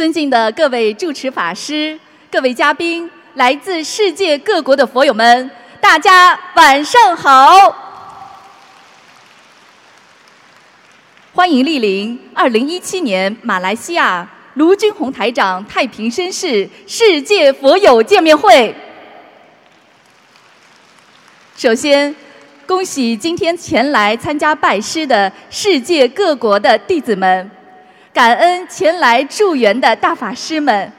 尊敬的各位主持法师、各位嘉宾、来自世界各国的佛友们，大家晚上好！欢迎莅临二零一七年马来西亚卢军宏台长太平绅士世界佛友见面会。首先，恭喜今天前来参加拜师的世界各国的弟子们。感恩前来助缘的大法师们，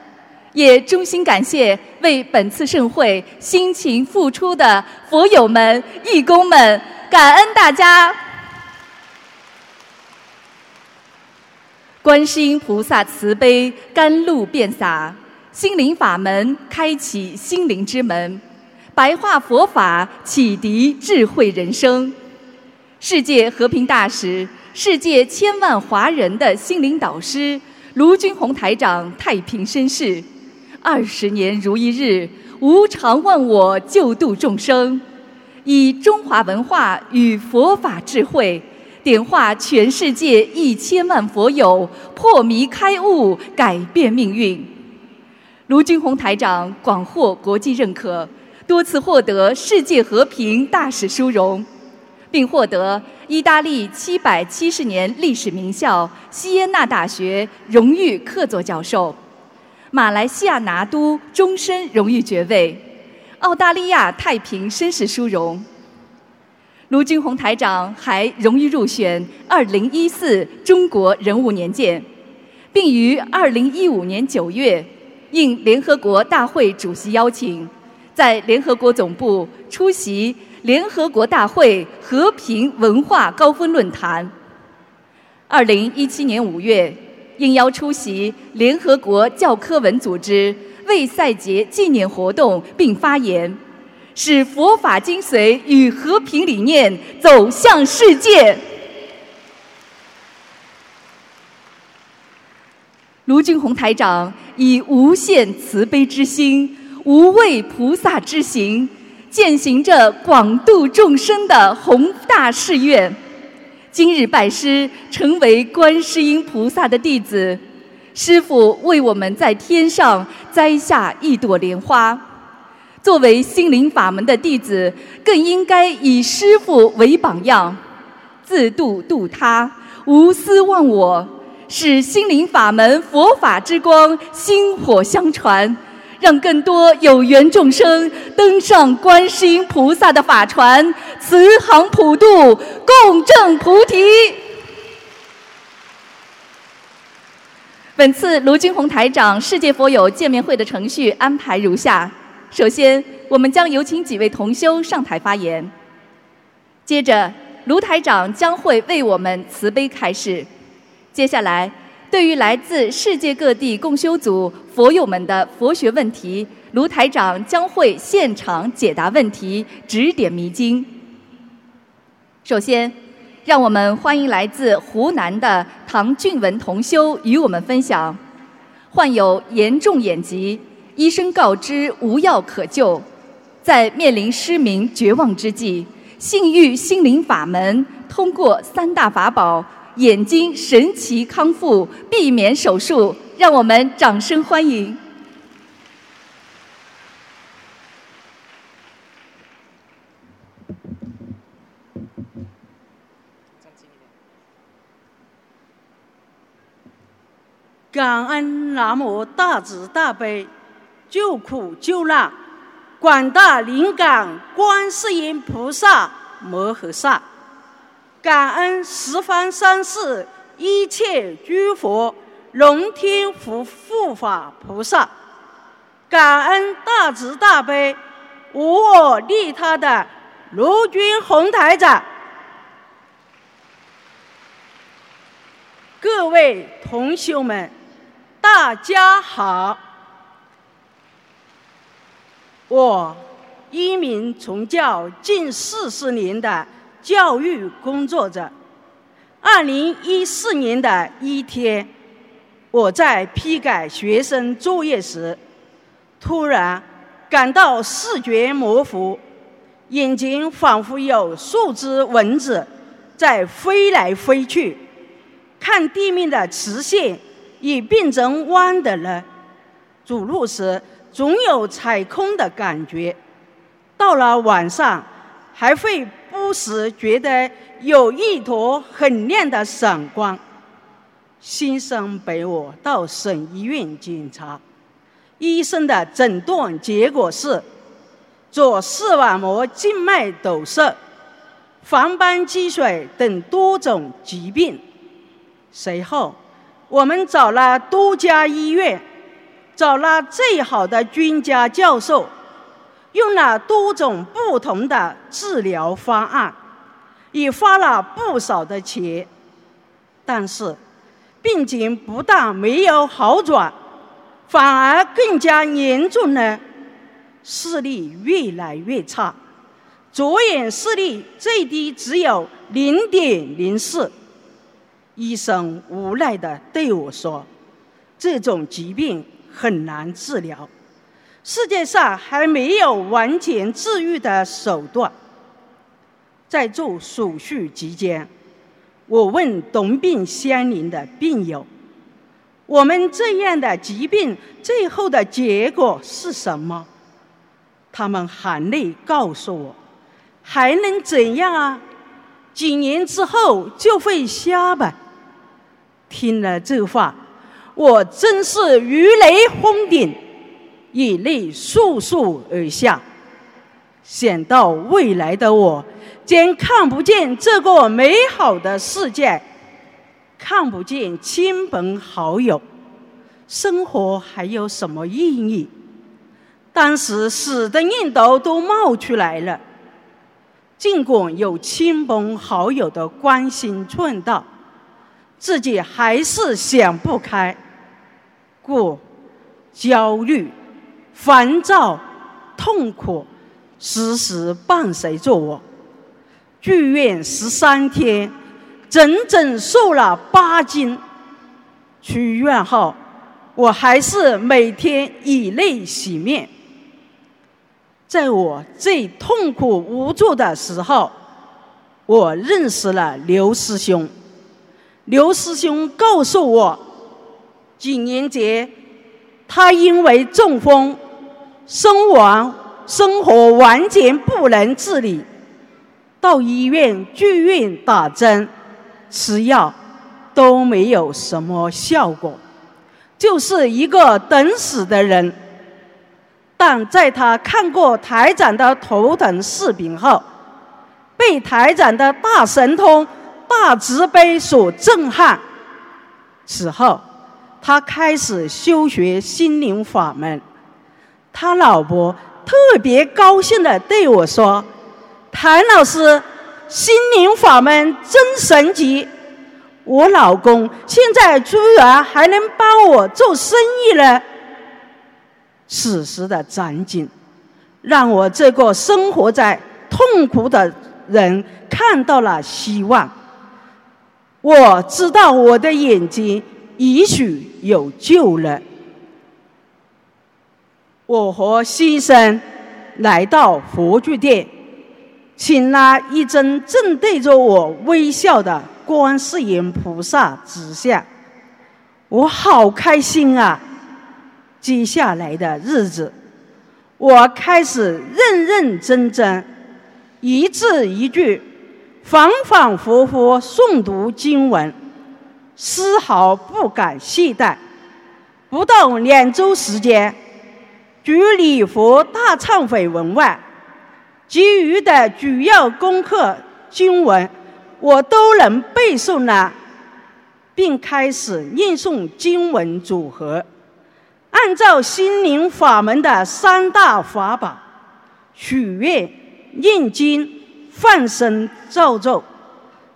也衷心感谢为本次盛会辛勤付出的佛友们、义工们，感恩大家！观世音菩萨慈悲，甘露遍洒，心灵法门开启心灵之门，白话佛法启迪智慧人生，世界和平大使。世界千万华人的心灵导师卢军宏台长太平绅士，二十年如一日，无常忘我救度众生，以中华文化与佛法智慧，点化全世界一千万佛友破迷开悟，改变命运。卢军宏台长广获国际认可，多次获得世界和平大使殊荣。并获得意大利七百七十年历史名校锡耶纳大学荣誉客座教授，马来西亚拿督终身荣誉爵位，澳大利亚太平绅士殊荣。卢军宏台长还荣誉入选二零一四中国人物年鉴，并于二零一五年九月应联合国大会主席邀请，在联合国总部出席。联合国大会和平文化高峰论坛。二零一七年五月，应邀出席联合国教科文组织为赛节纪念活动，并发言，使佛法精髓与和平理念走向世界。卢俊宏台长以无限慈悲之心，无畏菩萨之行。践行着广度众生的宏大誓愿，今日拜师，成为观世音菩萨的弟子。师父为我们在天上栽下一朵莲花，作为心灵法门的弟子，更应该以师父为榜样，自度度他，无私忘我，使心灵法门佛法之光薪火相传。让更多有缘众生登上观世音菩萨的法船，慈航普渡，共证菩提。本次卢军宏台长世界佛友见面会的程序安排如下：首先，我们将有请几位同修上台发言；接着，卢台长将会为我们慈悲开示；接下来。对于来自世界各地共修组佛友们的佛学问题，卢台长将会现场解答问题，指点迷津。首先，让我们欢迎来自湖南的唐俊文同修与我们分享：患有严重眼疾，医生告知无药可救，在面临失明绝望之际，信遇心灵法门，通过三大法宝。眼睛神奇康复，避免手术，让我们掌声欢迎！感恩南无大慈大悲救苦救难广大灵感观世音菩萨摩诃萨。感恩十方三世一切诸佛龙天护护法菩萨，感恩大慈大悲无我利他的卢军宏台长，各位同修们，大家好，我一名从教近四十年的。教育工作者。二零一四年的一天，我在批改学生作业时，突然感到视觉模糊，眼睛仿佛有数只蚊子在飞来飞去，看地面的磁线已变成弯的了。走路时总有踩空的感觉，到了晚上还会不时觉得有一坨很亮的闪光。先生陪我到省医院检查，医生的诊断结果是左视网膜静脉堵塞、黄斑积水等多种疾病。随后，我们找了多家医院。找了最好的专家教授，用了多种不同的治疗方案，也花了不少的钱，但是病情不但没有好转，反而更加严重了，视力越来越差，左眼视力最低只有零点零四。医生无奈地对我说：“这种疾病。”很难治疗，世界上还没有完全治愈的手段。在做手术期间，我问同病相怜的病友：“我们这样的疾病最后的结果是什么？”他们含泪告诉我：“还能怎样啊？几年之后就会瞎吧。”听了这话。我真是如雷轰顶，眼泪簌簌而下。想到未来的我将看不见这个美好的世界，看不见亲朋好友，生活还有什么意义？当时死的念头都冒出来了。尽管有亲朋好友的关心劝导。自己还是想不开，故焦虑、烦躁、痛苦时时伴随着我。住院十三天，整整瘦了八斤。出院后，我还是每天以泪洗面。在我最痛苦无助的时候，我认识了刘师兄。刘师兄告诉我，几年前他因为中风身亡，生活完全不能自理，到医院住院打针、吃药都没有什么效果，就是一个等死的人。但在他看过台长的头疼视频后，被台长的大神通。大慈悲所震撼，此后他开始修学心灵法门。他老婆特别高兴的对我说：“谭老师，心灵法门真神奇！我老公现在居然还能帮我做生意了。”此时的场景，让我这个生活在痛苦的人看到了希望。我知道我的眼睛也许有救了。我和先生来到佛具店，请了一尊正对着我微笑的观世音菩萨纸像，我好开心啊！接下来的日子，我开始认认真真，一字一句。反反复复诵读经文，丝毫不敢懈怠。不到两周时间，除礼佛大忏悔文外，其余的主要功课经文，我都能背诵了，并开始念诵经文组合，按照心灵法门的三大法宝：许愿、念经。放声造咒，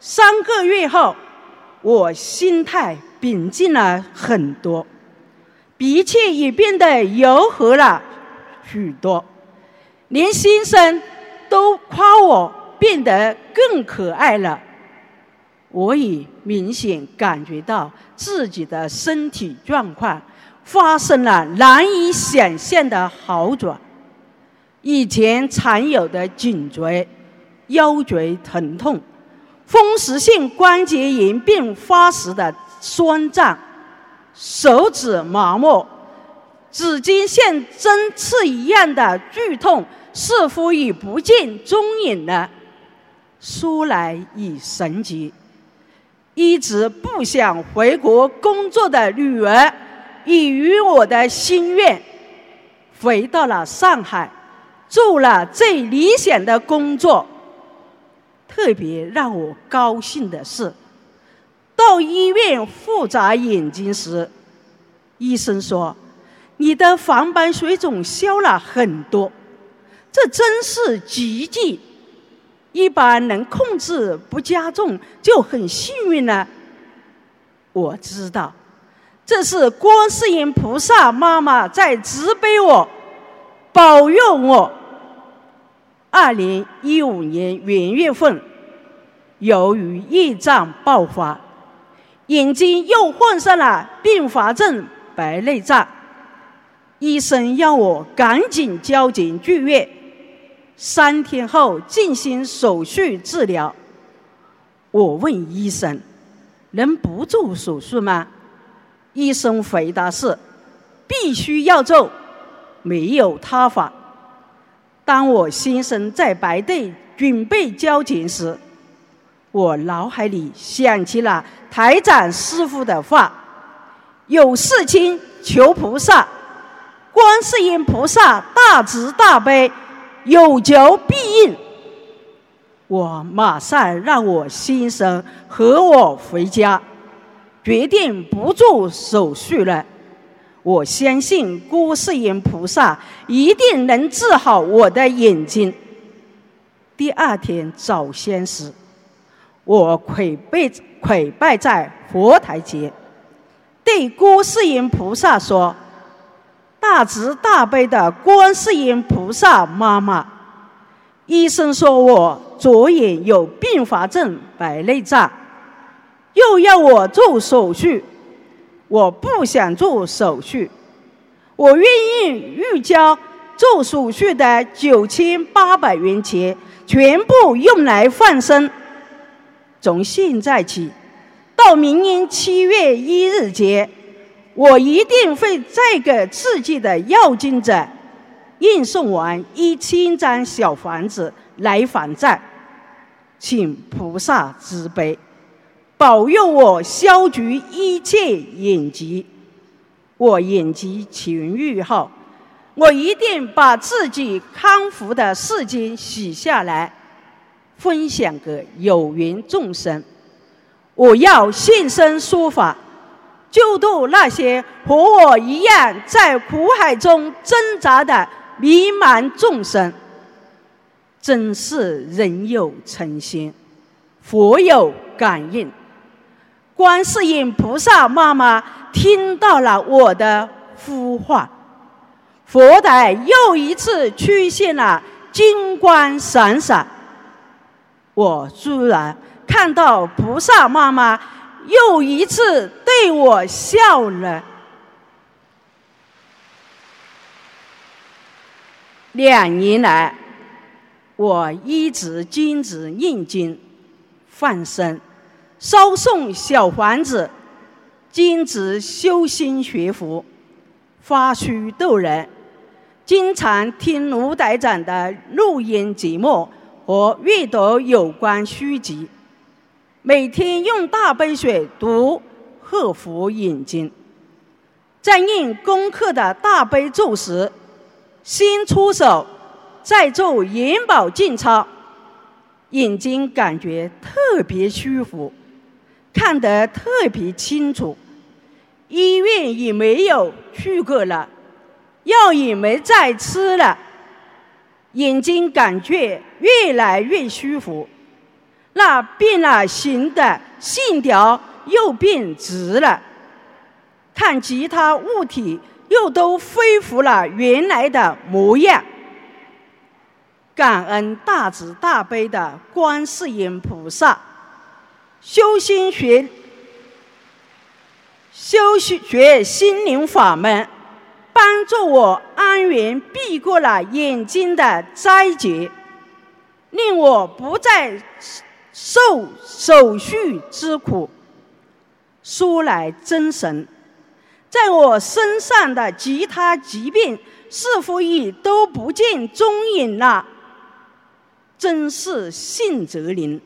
三个月后，我心态平静了很多，脾气也变得柔和了许多，连先生都夸我变得更可爱了。我也明显感觉到自己的身体状况发生了难以想象的好转，以前常有的颈椎。腰椎疼痛、风湿性关节炎并发时的酸胀，手指麻木，指尖像针刺一样的剧痛似乎已不见踪影了。说来已神奇，一直不想回国工作的女儿，已与我的心愿回到了上海，做了最理想的工作。特别让我高兴的是。到医院复查眼睛时，医生说：“你的黄斑水肿消了很多，这真是奇迹。一般能控制不加重就很幸运了。”我知道，这是观世音菩萨妈妈在慈悲我，保佑我。二零一五年元月份，由于疫障爆发。眼睛又患上了并发症白内障，医生要我赶紧交进剧院，三天后进行手术治疗。我问医生：“能不做手术吗？”医生回答是：“必须要做，没有他法。”当我先生在排队准备交钱时，我脑海里想起了台长师傅的话：“有事情求菩萨，观世音菩萨大慈大悲，有求必应。”我马上让我先生和我回家，决定不做手术了。我相信观世音菩萨一定能治好我的眼睛。第二天早先时。我跪拜跪拜在佛台前，对观世音菩萨说：“大慈大悲的观世音菩萨妈妈，医生说我左眼有并发症白内障，又要我做手术，我不想做手术，我愿意预交做手术的九千八百元钱，全部用来放生。”从现在起，到明年七月一日前，我一定会再给自己的要经者运送完一千张小房子来还债，请菩萨慈悲，保佑我消除一切眼疾。我眼疾痊愈后，我一定把自己康复的事情写下来。分享给有缘众生，我要现身说法，救度那些和我一样在苦海中挣扎的迷茫众生。真是人有诚心，佛有感应。观世音菩萨妈妈听到了我的呼唤，佛台又一次出现了金光闪闪。我突然看到菩萨妈妈又一次对我笑了。两年来，我一直坚持念经、放生、烧送小房子，坚持修心学佛、发虚度人，经常听卢台长的录音节目。和阅读有关书籍，每天用大杯水读贺福眼睛，在念功课的大悲咒时，先出手，再做眼保健操，眼睛感觉特别舒服，看得特别清楚。医院也没有去过了，药也没再吃了。眼睛感觉越来越舒服，那变了形的线条又变直了，看其他物体又都恢复了原来的模样。感恩大慈大悲的观世音菩萨，修心学、修学心灵法门。帮助我安然避过了眼睛的灾劫，令我不再受手续之苦。说来真神，在我身上的其他疾病似乎已都不见踪影了。真是信则灵，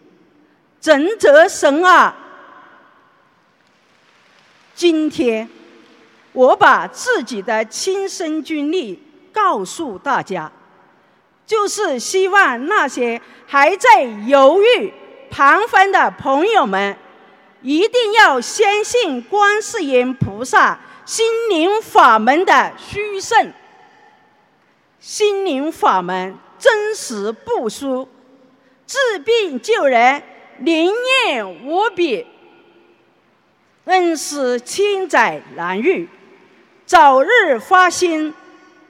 真则神啊！今天我把自己的亲身经历告诉大家，就是希望那些还在犹豫、彷徨的朋友们，一定要相信观世音菩萨心灵法门的殊胜。心灵法门真实不输，治病救人灵验无比。恩师千载难遇，早日发心，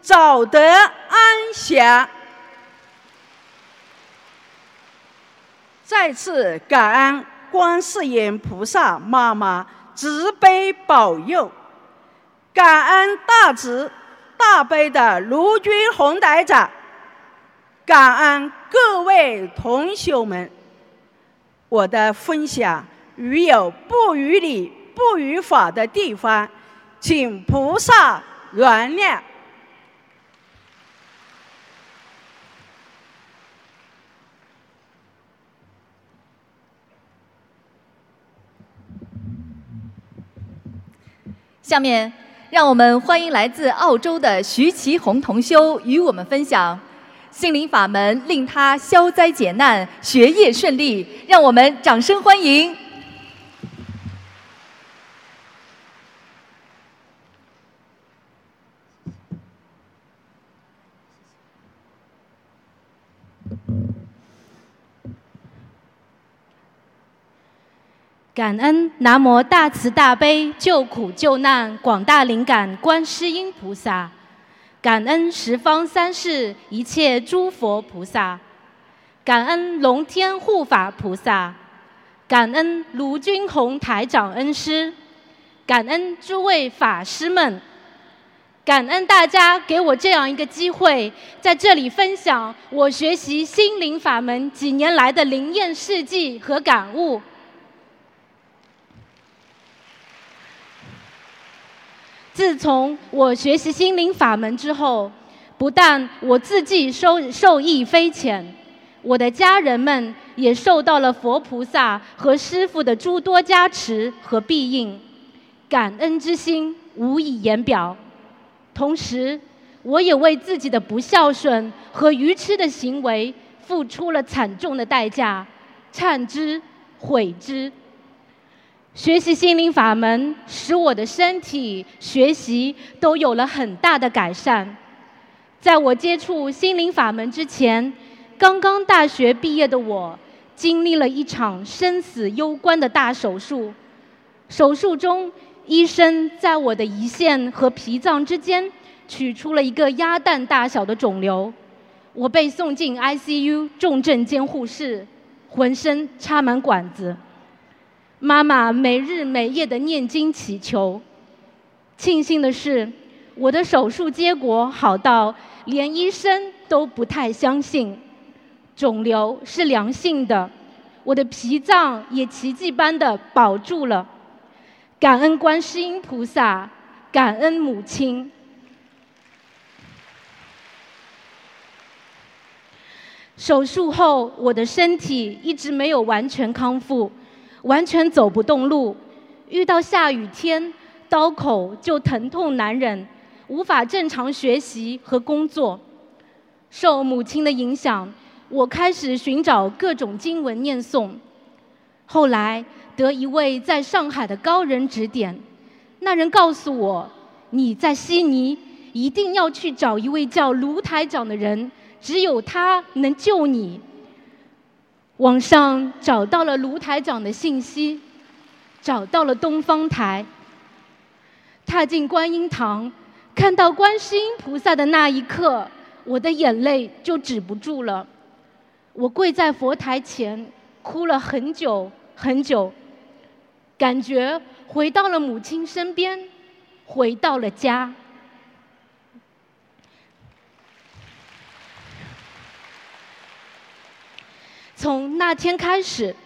早得安详。再次感恩观世音菩萨妈妈慈悲保佑，感恩大慈大悲的卢军宏台长，感恩各位同学们。我的分享如有不于理。不与法的地方，请菩萨原谅。下面，让我们欢迎来自澳洲的徐其红同修与我们分享心灵法门，令他消灾解难、学业顺利。让我们掌声欢迎。感恩南无大慈大悲救苦救难广大灵感观世音菩萨，感恩十方三世一切诸佛菩萨，感恩龙天护法菩萨，感恩卢军宏台长恩师，感恩诸位法师们，感恩大家给我这样一个机会，在这里分享我学习心灵法门几年来的灵验事迹和感悟。自从我学习心灵法门之后，不但我自己受受益匪浅，我的家人们也受到了佛菩萨和师父的诸多加持和庇应，感恩之心无以言表。同时，我也为自己的不孝顺和愚痴的行为付出了惨重的代价，忏之悔之。学习心灵法门，使我的身体、学习都有了很大的改善。在我接触心灵法门之前，刚刚大学毕业的我，经历了一场生死攸关的大手术。手术中，医生在我的胰腺和脾脏之间取出了一个鸭蛋大小的肿瘤，我被送进 ICU 重症监护室，浑身插满管子。妈妈每日每夜的念经祈求。庆幸的是，我的手术结果好到连医生都不太相信，肿瘤是良性的，我的脾脏也奇迹般的保住了。感恩观世音菩萨，感恩母亲。手术后，我的身体一直没有完全康复。完全走不动路，遇到下雨天，刀口就疼痛难忍，无法正常学习和工作。受母亲的影响，我开始寻找各种经文念诵。后来得一位在上海的高人指点，那人告诉我：“你在悉尼一定要去找一位叫卢台长的人，只有他能救你。”网上找到了卢台长的信息，找到了东方台。踏进观音堂，看到观世音菩萨的那一刻，我的眼泪就止不住了。我跪在佛台前，哭了很久很久，感觉回到了母亲身边，回到了家。从那天开始，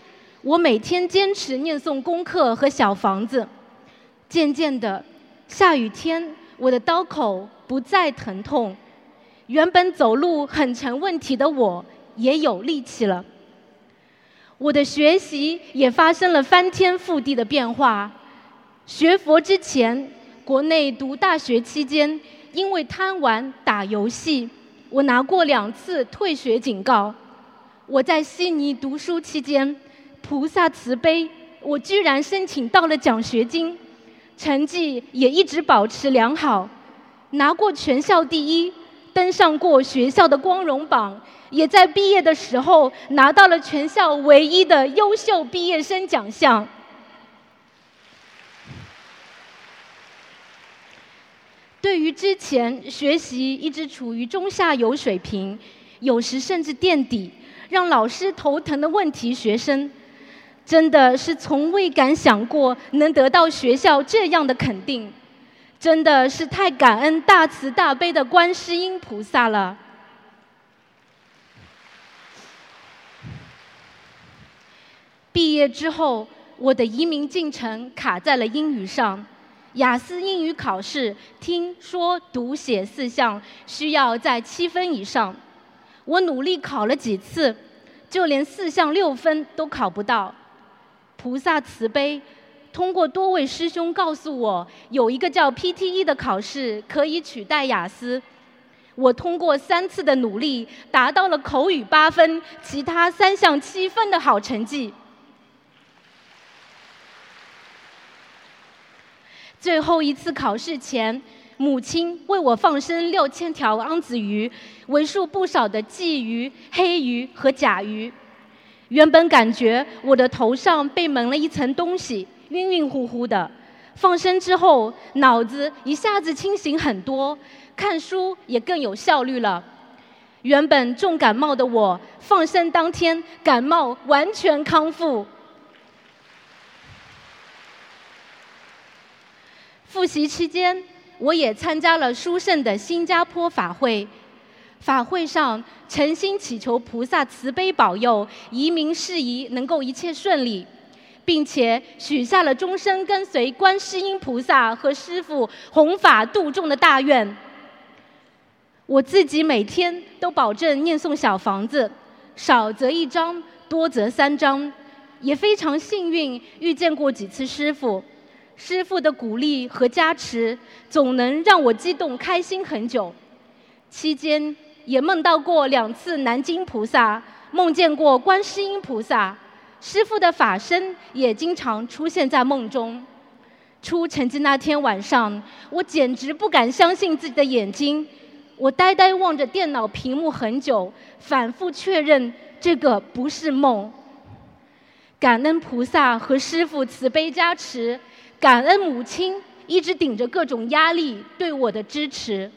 我每天坚持念诵功课和小房子。渐渐的，下雨天，我的刀口不再疼痛，原本走路很成问题的我也有力气了。我的学习也发生了翻天覆地的变化。学佛之前，国内读大学期间，因为贪玩打游戏，我拿过两次退学警告。我在悉尼读书期间，菩萨慈悲，我居然申请到了奖学金，成绩也一直保持良好，拿过全校第一，登上过学校的光荣榜，也在毕业的时候拿到了全校唯一的优秀毕业生奖项。对于之前学习一直处于中下游水平，有时甚至垫底。让老师头疼的问题学生，真的是从未敢想过能得到学校这样的肯定，真的是太感恩大慈大悲的观世音菩萨了。毕业之后，我的移民进程卡在了英语上，雅思英语考试听说读写四项需要在七分以上。我努力考了几次，就连四项六分都考不到。菩萨慈悲，通过多位师兄告诉我，有一个叫 PTE 的考试可以取代雅思。我通过三次的努力，达到了口语八分，其他三项七分的好成绩。最后一次考试前。母亲为我放生六千条昂子鱼，为数不少的鲫鱼、黑鱼和甲鱼。原本感觉我的头上被蒙了一层东西，晕晕乎乎的。放生之后，脑子一下子清醒很多，看书也更有效率了。原本重感冒的我，放生当天感冒完全康复。复习期间。我也参加了殊胜的新加坡法会，法会上诚心祈求菩萨慈悲保佑移民事宜能够一切顺利，并且许下了终生跟随观世音菩萨和师父弘法度众的大愿。我自己每天都保证念诵小房子，少则一张，多则三张，也非常幸运遇见过几次师父。师父的鼓励和加持，总能让我激动开心很久。期间也梦到过两次南京菩萨，梦见过观世音菩萨，师父的法身也经常出现在梦中。出成绩那天晚上，我简直不敢相信自己的眼睛，我呆呆望着电脑屏幕很久，反复确认这个不是梦。感恩菩萨和师父慈悲加持。感恩母亲一直顶着各种压力对我的支持。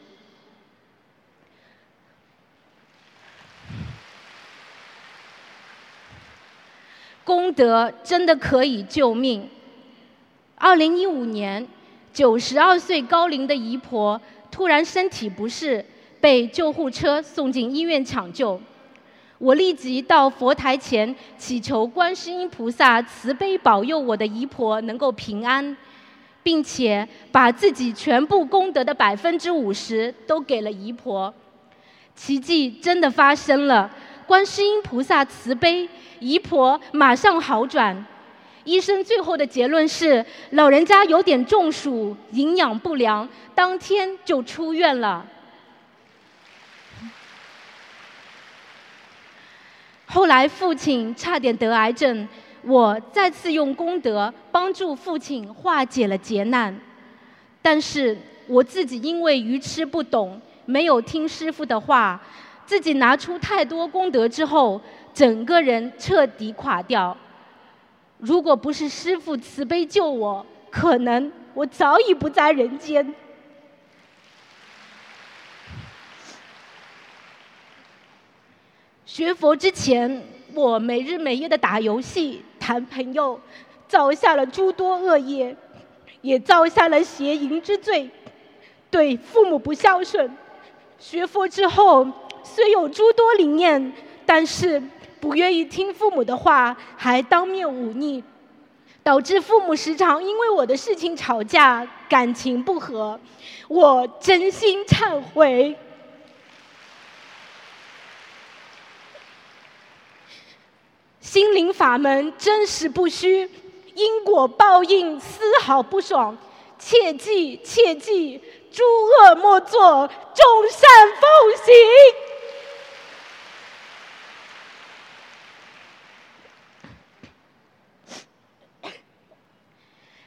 功德真的可以救命。二零一五年，九十二岁高龄的姨婆突然身体不适，被救护车送进医院抢救。我立即到佛台前祈求观世音菩萨慈悲保佑我的姨婆能够平安，并且把自己全部功德的百分之五十都给了姨婆。奇迹真的发生了，观世音菩萨慈悲，姨婆马上好转。医生最后的结论是，老人家有点中暑，营养不良，当天就出院了。后来父亲差点得癌症，我再次用功德帮助父亲化解了劫难。但是我自己因为愚痴不懂，没有听师傅的话，自己拿出太多功德之后，整个人彻底垮掉。如果不是师傅慈悲救我，可能我早已不在人间。学佛之前，我没日没夜的打游戏、谈朋友，造下了诸多恶业，也造下了邪淫之罪，对父母不孝顺。学佛之后，虽有诸多理念，但是不愿意听父母的话，还当面忤逆，导致父母时常因为我的事情吵架，感情不和，我真心忏悔。心灵法门真实不虚，因果报应丝毫不爽，切记切记，诸恶莫作，众善奉行。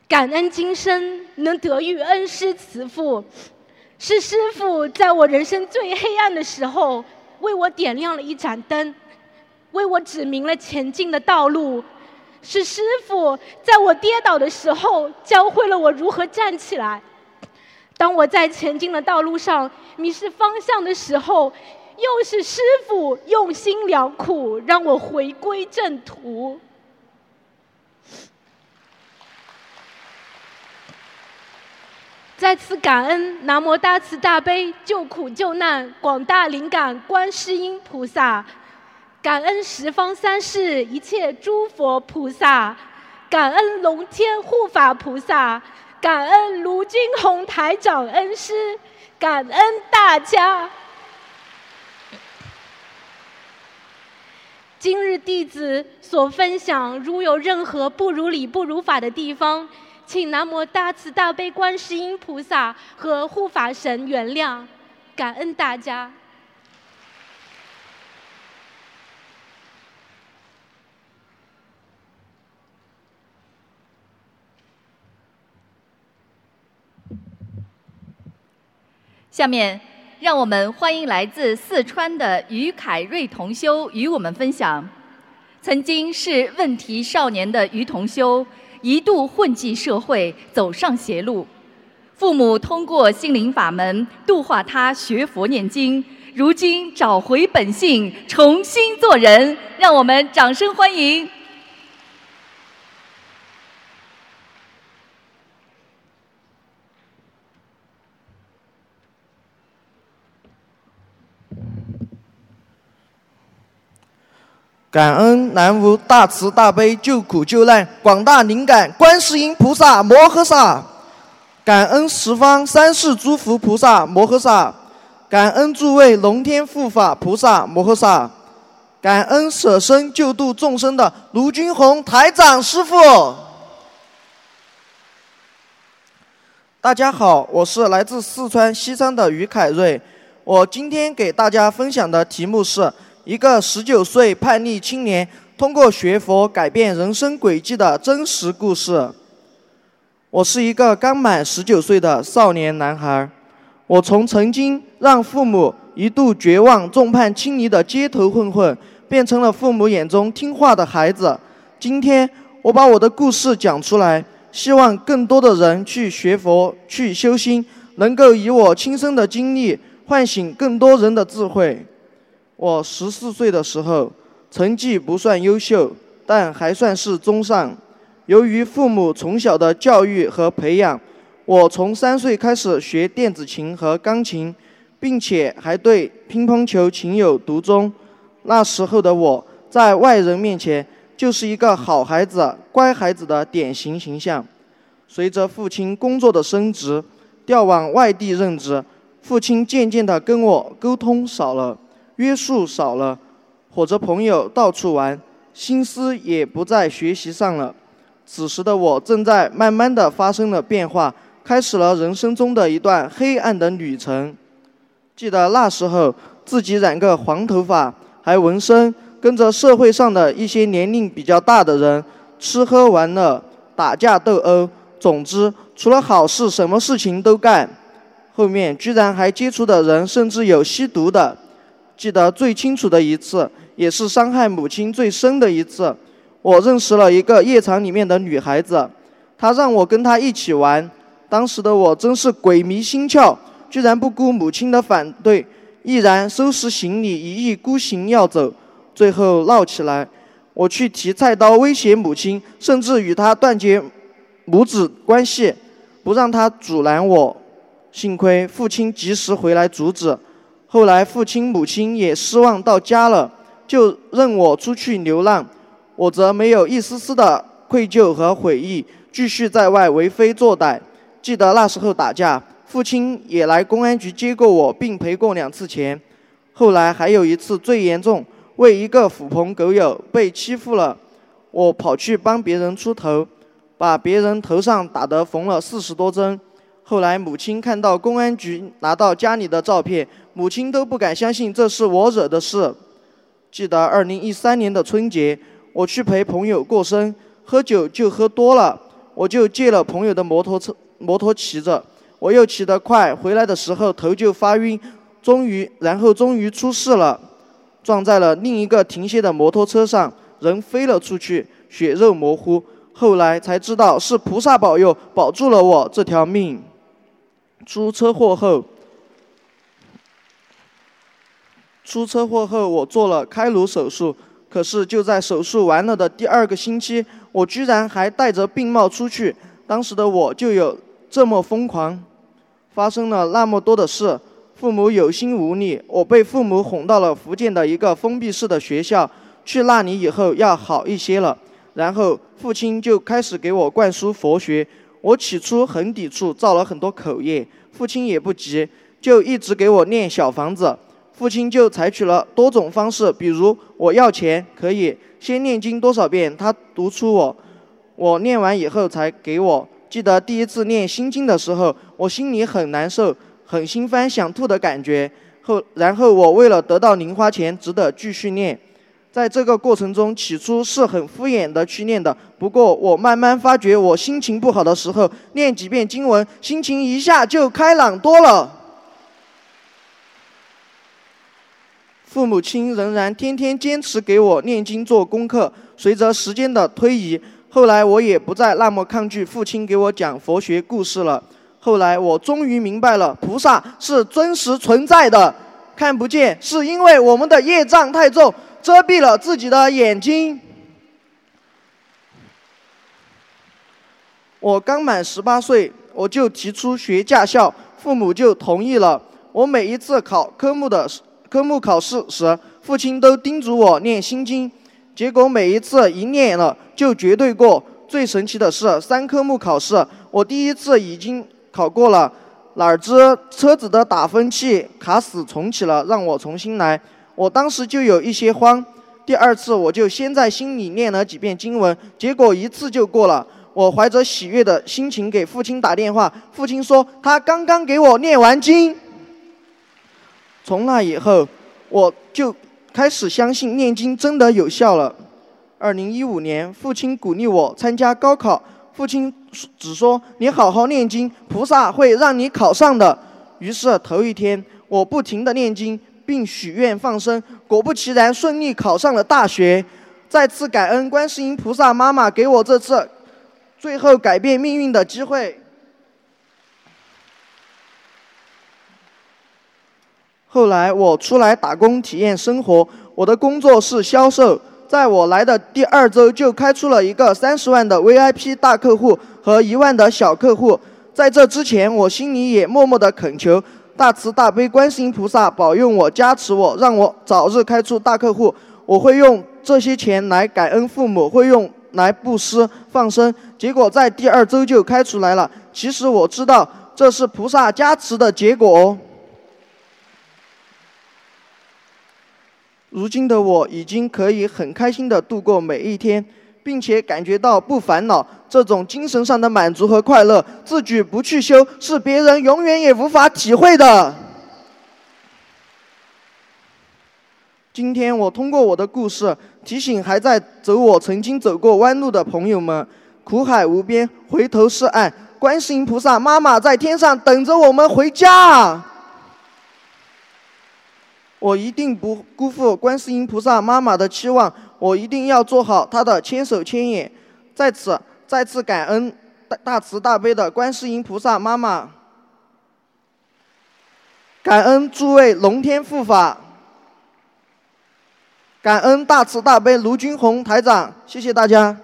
感恩今生能得遇恩师慈父，是师父在我人生最黑暗的时候，为我点亮了一盏灯。为我指明了前进的道路，是师傅在我跌倒的时候教会了我如何站起来。当我在前进的道路上迷失方向的时候，又是师傅用心良苦，让我回归正途。再次感恩南无大慈大悲救苦救难广大灵感观世音菩萨。感恩十方三世一切诸佛菩萨，感恩龙天护法菩萨，感恩卢军宏台长恩师，感恩大家。今日弟子所分享，如有任何不如理、不如法的地方，请南无大慈大悲观世音菩萨和护法神原谅，感恩大家。下面，让我们欢迎来自四川的于凯瑞同修与我们分享：曾经是问题少年的于同修，一度混迹社会，走上邪路。父母通过心灵法门度化他学佛念经，如今找回本性，重新做人。让我们掌声欢迎！感恩南无大慈大悲救苦救难广大灵感观世音菩萨摩诃萨，感恩十方三世诸佛菩萨摩诃萨，感恩诸位龙天护法菩萨摩诃萨，感恩舍身救度众生的卢军宏台长师傅。大家好，我是来自四川西昌的于凯瑞，我今天给大家分享的题目是。一个十九岁叛逆青年通过学佛改变人生轨迹的真实故事。我是一个刚满十九岁的少年男孩，我从曾经让父母一度绝望、众叛亲离的街头混混，变成了父母眼中听话的孩子。今天我把我的故事讲出来，希望更多的人去学佛、去修心，能够以我亲身的经历唤醒更多人的智慧。我十四岁的时候，成绩不算优秀，但还算是中上。由于父母从小的教育和培养，我从三岁开始学电子琴和钢琴，并且还对乒乓球情有独钟。那时候的我在外人面前就是一个好孩子、乖孩子的典型形象。随着父亲工作的升职，调往外地任职，父亲渐渐地跟我沟通少了。约束少了，或者朋友到处玩，心思也不在学习上了。此时的我正在慢慢的发生了变化，开始了人生中的一段黑暗的旅程。记得那时候自己染个黄头发，还纹身，跟着社会上的一些年龄比较大的人吃喝玩乐、打架斗殴，总之除了好事什么事情都干。后面居然还接触的人甚至有吸毒的。记得最清楚的一次，也是伤害母亲最深的一次。我认识了一个夜场里面的女孩子，她让我跟她一起玩。当时的我真是鬼迷心窍，居然不顾母亲的反对，毅然收拾行李，一意孤行要走。最后闹起来，我去提菜刀威胁母亲，甚至与她断绝母子关系，不让她阻拦我。幸亏父亲及时回来阻止。后来，父亲、母亲也失望到家了，就任我出去流浪。我则没有一丝丝的愧疚和悔意，继续在外为非作歹。记得那时候打架，父亲也来公安局接过我，并赔过两次钱。后来还有一次最严重，为一个狐朋狗友被欺负了，我跑去帮别人出头，把别人头上打得缝了四十多针。后来母亲看到公安局拿到家里的照片，母亲都不敢相信这是我惹的事。记得二零一三年的春节，我去陪朋友过生，喝酒就喝多了，我就借了朋友的摩托车，摩托骑着，我又骑得快，回来的时候头就发晕。终于，然后终于出事了，撞在了另一个停歇的摩托车上，人飞了出去，血肉模糊。后来才知道是菩萨保佑，保住了我这条命。出车祸后，出车祸后我做了开颅手术，可是就在手术完了的第二个星期，我居然还带着病帽出去。当时的我就有这么疯狂，发生了那么多的事。父母有心无力，我被父母哄到了福建的一个封闭式的学校。去那里以后要好一些了，然后父亲就开始给我灌输佛学。我起初很抵触，造了很多口业。父亲也不急，就一直给我念小房子。父亲就采取了多种方式，比如我要钱可以先念经多少遍，他读出我，我念完以后才给我。记得第一次念心经的时候，我心里很难受。很心烦想吐的感觉，后然后我为了得到零花钱，只得继续念。在这个过程中，起初是很敷衍的去念的。不过我慢慢发觉，我心情不好的时候，念几遍经文，心情一下就开朗多了。父母亲仍然天天坚持给我念经做功课。随着时间的推移，后来我也不再那么抗拒父亲给我讲佛学故事了。后来我终于明白了，菩萨是真实存在的，看不见是因为我们的业障太重，遮蔽了自己的眼睛。我刚满十八岁，我就提出学驾校，父母就同意了。我每一次考科目的科目考试时，父亲都叮嘱我念心经，结果每一次一念了就绝对过。最神奇的是，三科目考试，我第一次已经。考过了，哪知车子的打分器卡死重启了，让我重新来。我当时就有一些慌。第二次我就先在心里念了几遍经文，结果一次就过了。我怀着喜悦的心情给父亲打电话，父亲说他刚刚给我念完经。从那以后，我就开始相信念经真的有效了。二零一五年，父亲鼓励我参加高考。父亲只说：“你好好念经，菩萨会让你考上的。”于是头一天，我不停地念经，并许愿放生，果不其然，顺利考上了大学。再次感恩观世音菩萨妈妈给我这次最后改变命运的机会。后来我出来打工体验生活，我的工作是销售。在我来的第二周，就开出了一个三十万的 VIP 大客户和一万的小客户。在这之前，我心里也默默的恳求大慈大悲观世音菩萨保佑我、加持我，让我早日开出大客户。我会用这些钱来感恩父母，会用来布施放生。结果在第二周就开出来了。其实我知道这是菩萨加持的结果哦。如今的我已经可以很开心的度过每一天，并且感觉到不烦恼，这种精神上的满足和快乐，自己不去修，是别人永远也无法体会的。今天我通过我的故事，提醒还在走我曾经走过弯路的朋友们：苦海无边，回头是岸，观世音菩萨妈妈在天上等着我们回家。我一定不辜负观世音菩萨妈妈的期望，我一定要做好她的千手千眼。在此，再次感恩大大慈大悲的观世音菩萨妈妈，感恩诸位龙天护法，感恩大慈大悲卢军宏台长，谢谢大家。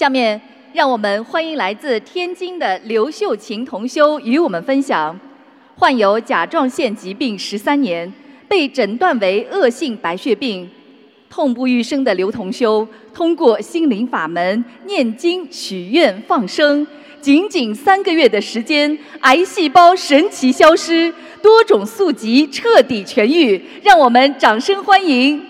下面，让我们欢迎来自天津的刘秀琴同修与我们分享患有甲状腺疾病十三年，被诊断为恶性白血病，痛不欲生的刘同修，通过心灵法门念经许愿放生，仅仅三个月的时间，癌细胞神奇消失，多种宿疾彻底痊愈，让我们掌声欢迎。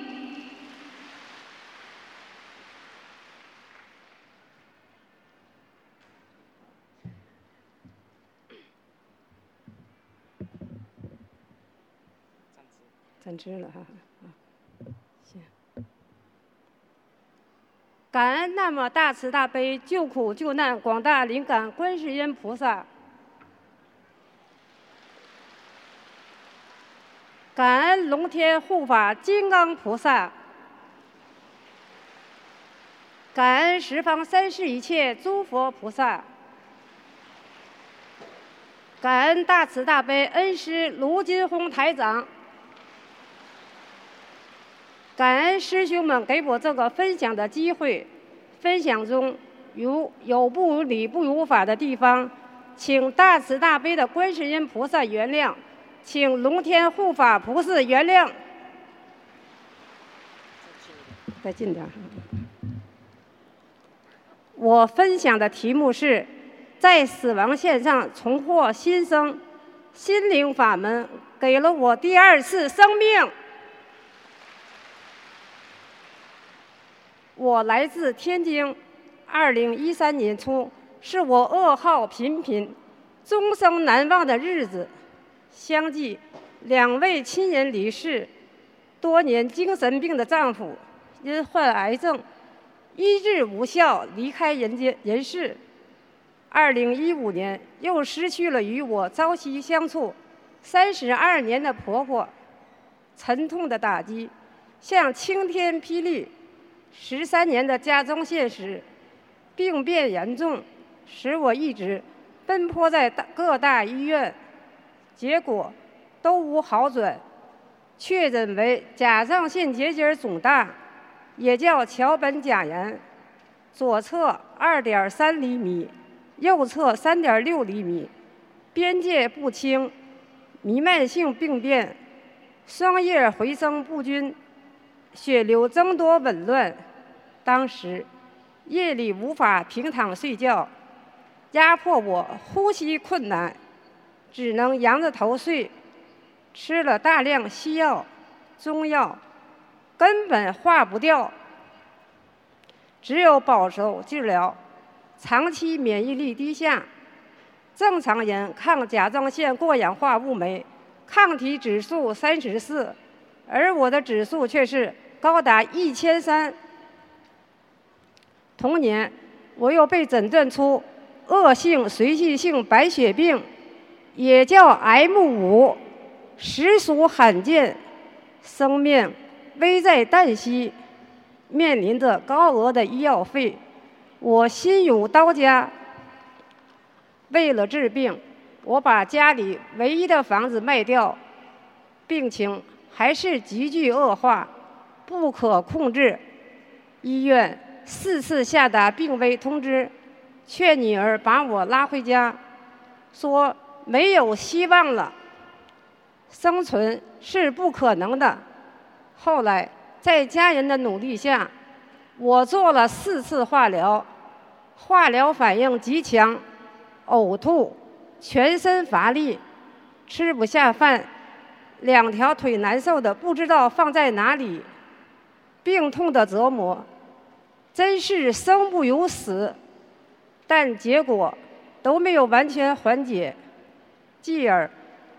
知了哈，感恩那么大慈大悲救苦救难广大灵感观世音菩萨，感恩龙天护法金刚菩萨，感恩十方三世一切诸佛菩萨，感恩大慈大悲恩师卢金红台长。感恩师兄们给我这个分享的机会，分享中有有不如理、不如法的地方，请大慈大悲的观世音菩萨原谅，请龙天护法菩萨原谅。再近点。我分享的题目是，在死亡线上重获新生，心灵法门给了我第二次生命。我来自天津，二零一三年初是我噩耗频频、终生难忘的日子。相继两位亲人离世，多年精神病的丈夫因患癌症医治无效离开人间人世。二零一五年又失去了与我朝夕相处三十二年的婆婆，沉痛的打击像晴天霹雳。十三年的家中现实，病变严重，使我一直奔波在大各大医院，结果都无好转，确诊为甲状腺结节肿大，也叫桥本甲炎，左侧二点三厘米，右侧三点六厘米，边界不清，弥漫性病变，双叶回声不均。血流增多紊乱，当时夜里无法平躺睡觉，压迫我呼吸困难，只能仰着头睡。吃了大量西药、中药，根本化不掉，只有保守治疗。长期免疫力低下，正常人抗甲状腺过氧化物酶抗体指数三十四。而我的指数却是高达一千三。同年，我又被诊断出恶性髓系性白血病，也叫 M 五，实属罕见，生命危在旦夕，面临着高额的医药费。我心有刀家，为了治病，我把家里唯一的房子卖掉，病情。还是急剧恶化，不可控制。医院四次下达病危通知，劝女儿把我拉回家，说没有希望了，生存是不可能的。后来在家人的努力下，我做了四次化疗，化疗反应极强，呕吐，全身乏力，吃不下饭。两条腿难受的不知道放在哪里，病痛的折磨，真是生不如死。但结果都没有完全缓解，继而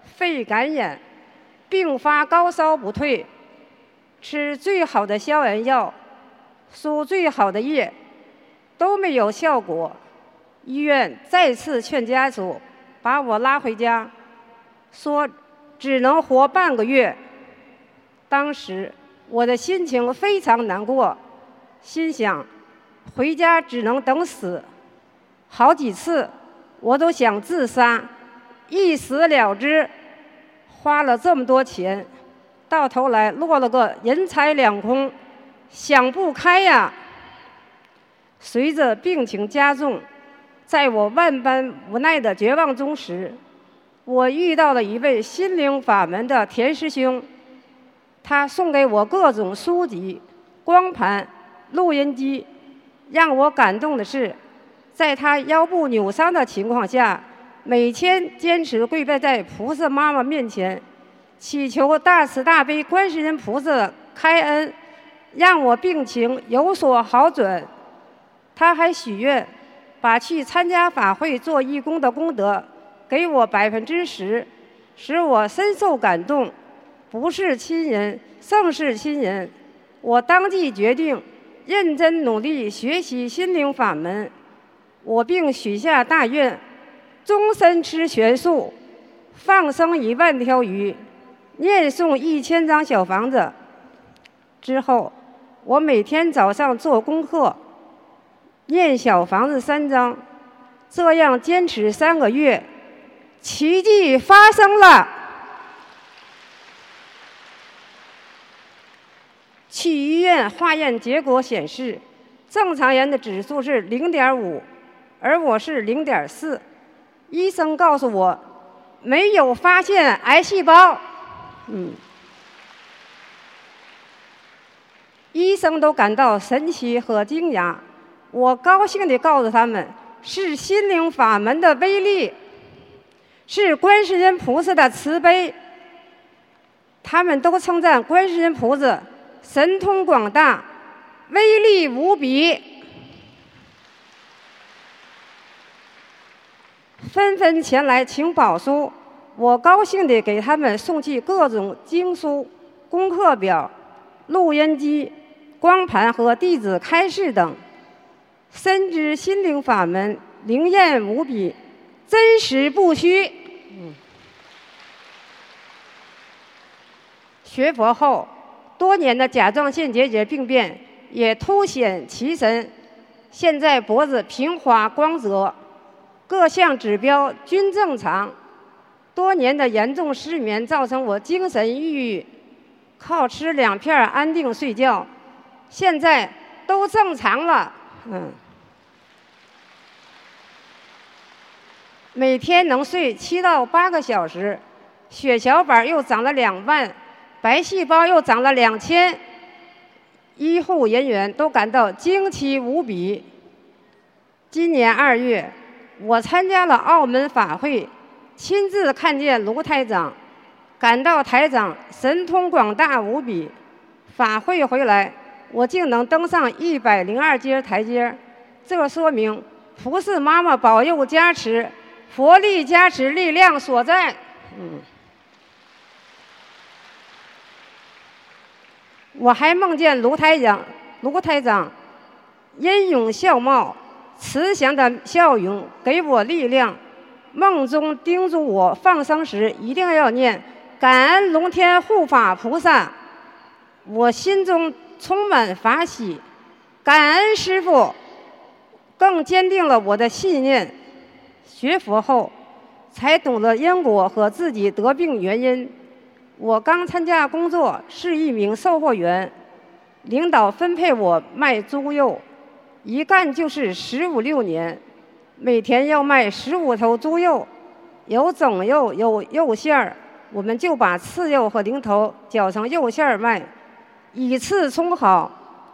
肺感染，并发高烧不退，吃最好的消炎药，输最好的液，都没有效果。医院再次劝家属把我拉回家，说。只能活半个月。当时我的心情非常难过，心想回家只能等死。好几次我都想自杀，一死了之。花了这么多钱，到头来落了个人财两空，想不开呀。随着病情加重，在我万般无奈的绝望中时，我遇到了一位心灵法门的田师兄，他送给我各种书籍、光盘、录音机。让我感动的是，在他腰部扭伤的情况下，每天坚持跪拜在菩萨妈妈面前，祈求大慈大悲观世音菩萨开恩，让我病情有所好转。他还许愿，把去参加法会做义工的功德给我百分之十，使我深受感动。不是亲人，胜是亲人。我当即决定。认真努力学习心灵法门，我并许下大愿：终身吃全素，放生一万条鱼，念诵一千张小房子。之后，我每天早上做功课，念小房子三张，这样坚持三个月，奇迹发生了。去医院化验结果显示，正常人的指数是零点五，而我是零点四。医生告诉我，没有发现癌细胞。嗯，医生都感到神奇和惊讶。我高兴地告诉他们，是心灵法门的威力，是观世音菩萨的慈悲。他们都称赞观世音菩萨。神通广大，威力无比，纷纷前来请宝书。我高兴地给他们送去各种经书、功课表、录音机、光盘和弟子开示等。深知心灵法门灵验无比，真实不虚。学佛后。多年的甲状腺结节病变也凸显其神，现在脖子平滑光泽，各项指标均正常。多年的严重失眠造成我精神抑郁，靠吃两片安定睡觉，现在都正常了。嗯，每天能睡七到八个小时，血小板又长了两万。白细胞又长了两千，医护人员都感到惊奇无比。今年二月，我参加了澳门法会，亲自看见卢台长，感到台长神通广大无比。法会回来，我竟能登上一百零二阶台阶，这说明菩萨妈妈保佑加持，佛力加持力量所在。嗯。我还梦见卢台长，卢台长英勇笑貌，慈祥的笑容给我力量。梦中叮嘱我放生时一定要念感恩龙天护法菩萨，我心中充满法喜，感恩师傅，更坚定了我的信念。学佛后，才懂得因果和自己得病原因。我刚参加工作，是一名售货员，领导分配我卖猪肉，一干就是十五六年，每天要卖十五头猪肉，有整肉有肉馅儿，我们就把刺肉和零头绞成肉馅儿卖，以次充好。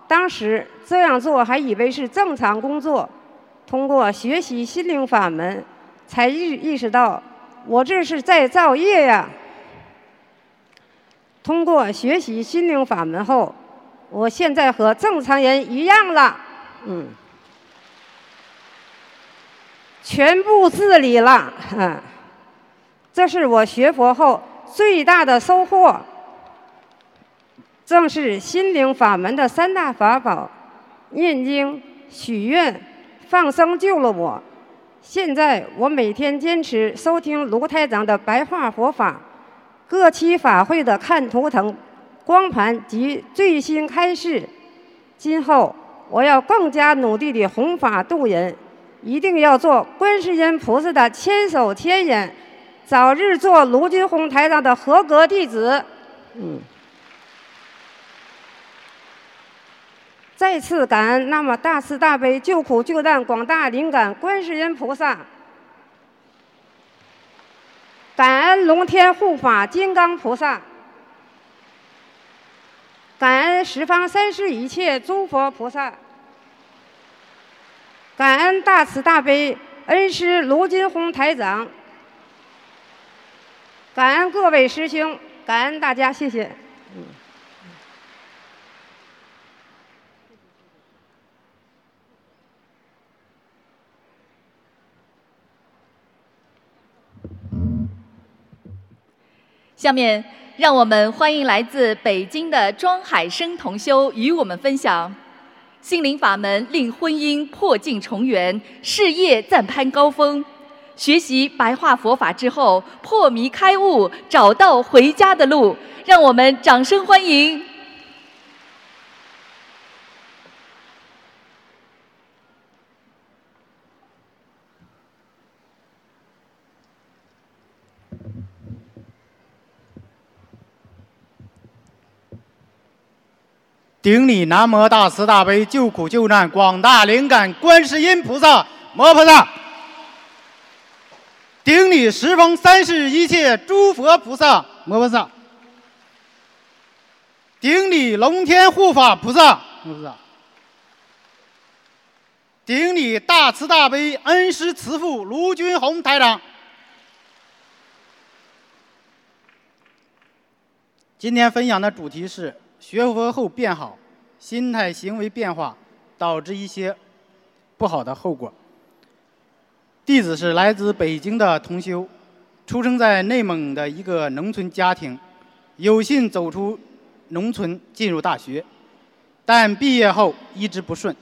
当时这样做还以为是正常工作，通过学习心灵法门，才意意识到我这是在造业呀。通过学习心灵法门后，我现在和正常人一样了，嗯，全部自理了，嗯，这是我学佛后最大的收获。正是心灵法门的三大法宝：念经、许愿、放生，救了我。现在我每天坚持收听卢台长的白话佛法。各期法会的看图腾、光盘及最新开示，今后我要更加努力地弘法度人，一定要做观世音菩萨的千手千眼，早日做卢军宏台长的合格弟子。嗯，再次感恩那么大慈大悲、救苦救难广大灵感观世音菩萨。感恩龙天护法金刚菩萨，感恩十方三世一切诸佛菩萨，感恩大慈大悲恩师卢金红台长，感恩各位师兄，感恩大家，谢谢。下面，让我们欢迎来自北京的庄海生同修与我们分享：心灵法门令婚姻破镜重圆，事业暂攀高峰。学习白话佛法之后，破迷开悟，找到回家的路。让我们掌声欢迎！顶礼南无大慈大悲救苦救难广大灵感观世音菩萨摩诃萨，顶礼十方三世一切诸佛菩萨摩诃萨，顶礼龙天护法菩萨摩诃萨，顶礼大慈大悲恩师慈父卢军宏台长。今天分享的主题是。学佛后变好，心态行为变化导致一些不好的后果。弟子是来自北京的同修，出生在内蒙的一个农村家庭，有幸走出农村进入大学，但毕业后一直不顺，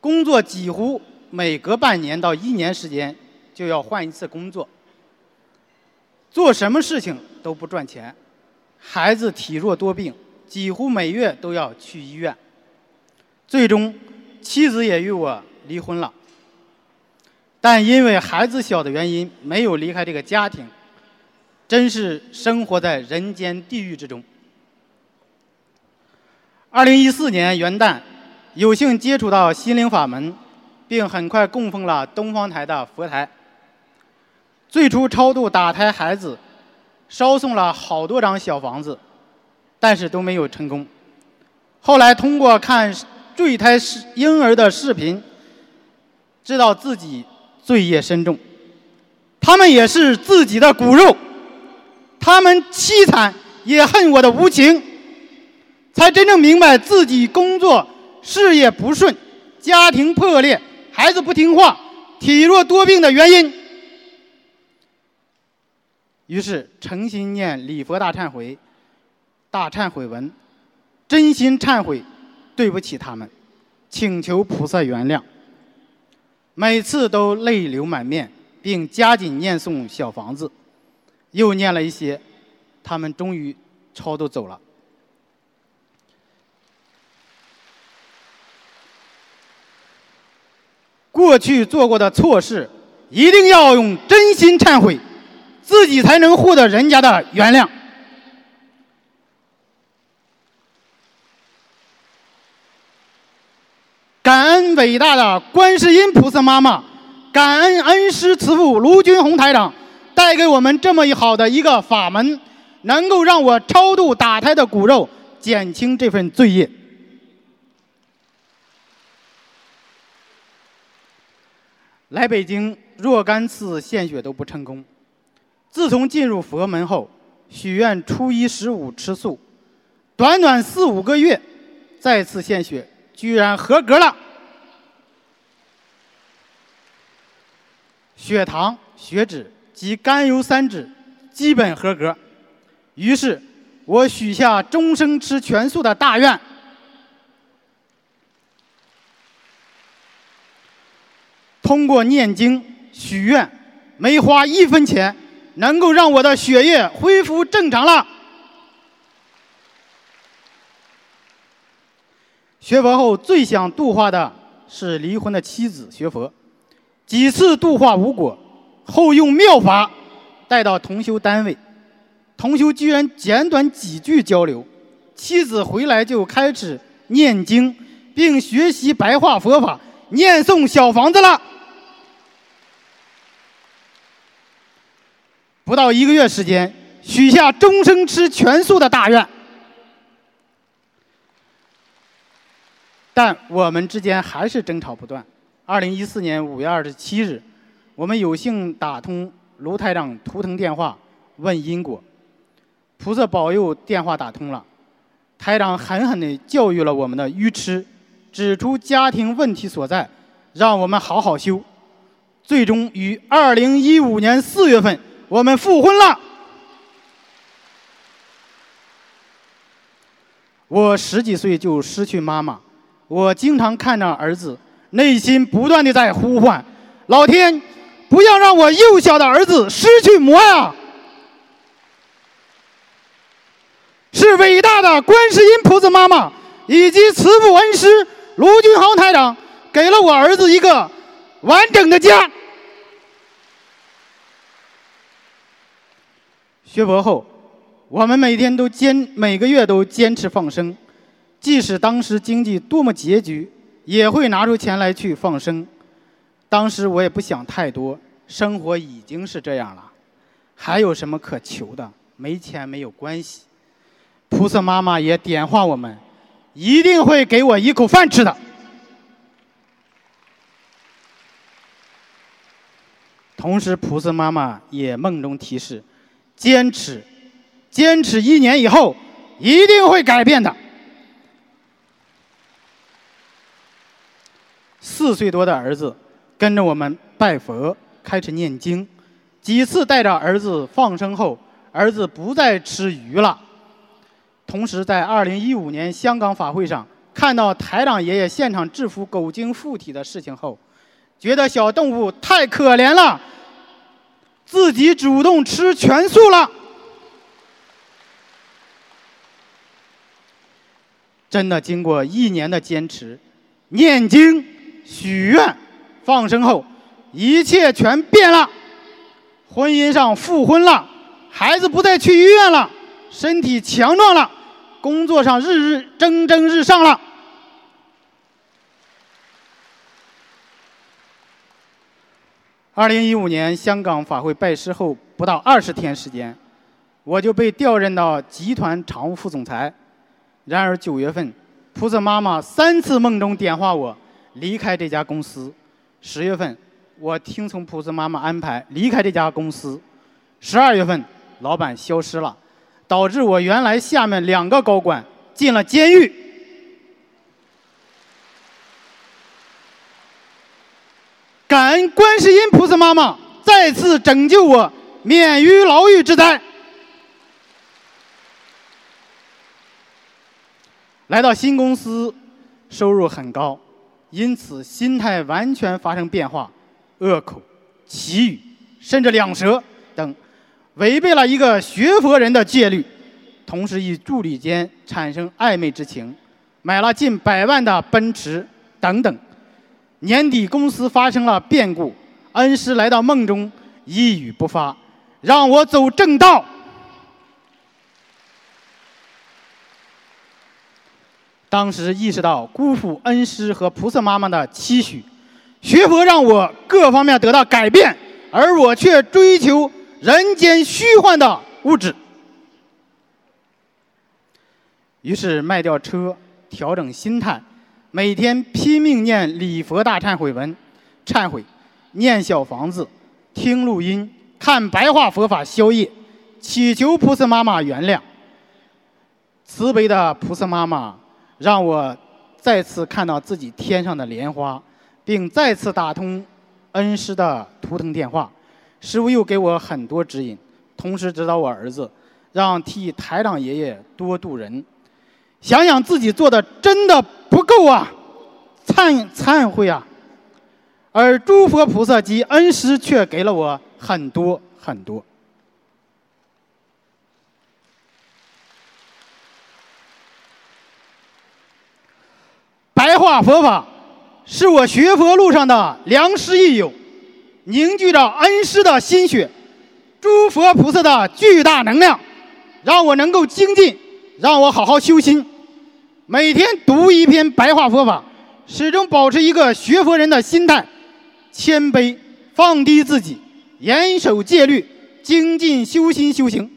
工作几乎每隔半年到一年时间就要换一次工作，做什么事情都不赚钱，孩子体弱多病。几乎每月都要去医院，最终妻子也与我离婚了。但因为孩子小的原因，没有离开这个家庭，真是生活在人间地狱之中。二零一四年元旦，有幸接触到心灵法门，并很快供奉了东方台的佛台。最初超度打胎孩子，烧送了好多张小房子。但是都没有成功。后来通过看坠胎婴儿的视频，知道自己罪业深重。他们也是自己的骨肉，他们凄惨也恨我的无情，才真正明白自己工作事业不顺、家庭破裂、孩子不听话、体弱多病的原因。于是诚心念礼佛大忏悔。大忏悔文，真心忏悔，对不起他们，请求菩萨原谅。每次都泪流满面，并加紧念诵小房子，又念了一些，他们终于超度走了。过去做过的错事，一定要用真心忏悔，自己才能获得人家的原谅。感恩伟大的观世音菩萨妈妈，感恩恩师慈父卢军宏台长，带给我们这么一好的一个法门，能够让我超度打胎的骨肉，减轻这份罪业。来北京若干次献血都不成功，自从进入佛门后，许愿初一十五吃素，短短四五个月，再次献血。居然合格了，血糖、血脂及甘油三酯基本合格。于是，我许下终生吃全素的大愿。通过念经许愿，没花一分钱，能够让我的血液恢复正常了。学佛后最想度化的是离婚的妻子。学佛几次度化无果，后用妙法带到同修单位，同修居然简短几句交流，妻子回来就开始念经，并学习白话佛法，念诵小房子了。不到一个月时间，许下终生吃全素的大愿。但我们之间还是争吵不断。二零一四年五月二十七日，我们有幸打通卢台长图腾电话，问因果。菩萨保佑，电话打通了。台长狠狠地教育了我们的愚痴，指出家庭问题所在，让我们好好修。最终于二零一五年四月份，我们复婚了。我十几岁就失去妈妈，我经常看着儿子，内心不断的在呼唤：老天，不要让我幼小的儿子失去母爱啊！是伟大的观世音菩萨妈妈以及慈父恩师卢俊豪台长，给了我儿子一个完整的家。学佛后，我们每天都坚，每个月都坚持放生，即使当时经济多么拮据，也会拿出钱来去放生。当时我也不想太多，生活已经是这样了，还有什么可求的？没钱没有关系。菩萨妈妈也点化我们，一定会给我一口饭吃的。同时，菩萨妈妈也梦中提示：坚持，坚持一年以后，一定会改变的。四岁多的儿子跟着我们拜佛，开始念经。几次带着儿子放生后，儿子不再吃鱼了。同时，在二零一五年香港法会上看到台长爷爷现场制服狗精附体的事情后，觉得小动物太可怜了，自己主动吃全素了。真的，经过一年的坚持、念经、许愿、放生后，一切全变了。婚姻上复婚了，孩子不再去医院了，身体强壮了。工作上日日蒸蒸日上了。二零一五年香港法会拜师后不到二十天时间，我就被调任到集团常务副总裁。然而九月份，菩萨妈妈三次梦中点化我离开这家公司。十月份，我听从菩萨妈妈安排离开这家公司。十二月份，老板消失了。导致我原来下面两个高管进了监狱。感恩观世音菩萨妈妈再次拯救我，免于牢狱之灾。来到新公司，收入很高，因此心态完全发生变化，恶口、绮语，甚至两舌等。违背了一个学佛人的戒律，同时与助理间产生暧昧之情，买了近百万的奔驰等等。年底公司发生了变故，恩师来到梦中，一语不发，让我走正道。当时意识到辜负恩师和菩萨妈妈的期许，学佛让我各方面得到改变，而我却追求。人间虚幻的物质，于是卖掉车，调整心态，每天拼命念礼佛大忏悔文，忏悔，念小房子，听录音，看白话佛法消业，祈求菩萨妈妈原谅。慈悲的菩萨妈妈让我再次看到自己天上的莲花，并再次打通恩师的图腾电话。师傅又给我很多指引，同时指导我儿子，让替台长爷爷多度人。想想自己做的真的不够啊，忏忏悔啊！而诸佛菩萨及恩师却给了我很多很多。白话佛法是我学佛路上的良师益友。凝聚着恩师的心血，诸佛菩萨的巨大能量，让我能够精进，让我好好修心。每天读一篇白话佛法，始终保持一个学佛人的心态，谦卑，放低自己，严守戒律，精进修心修行，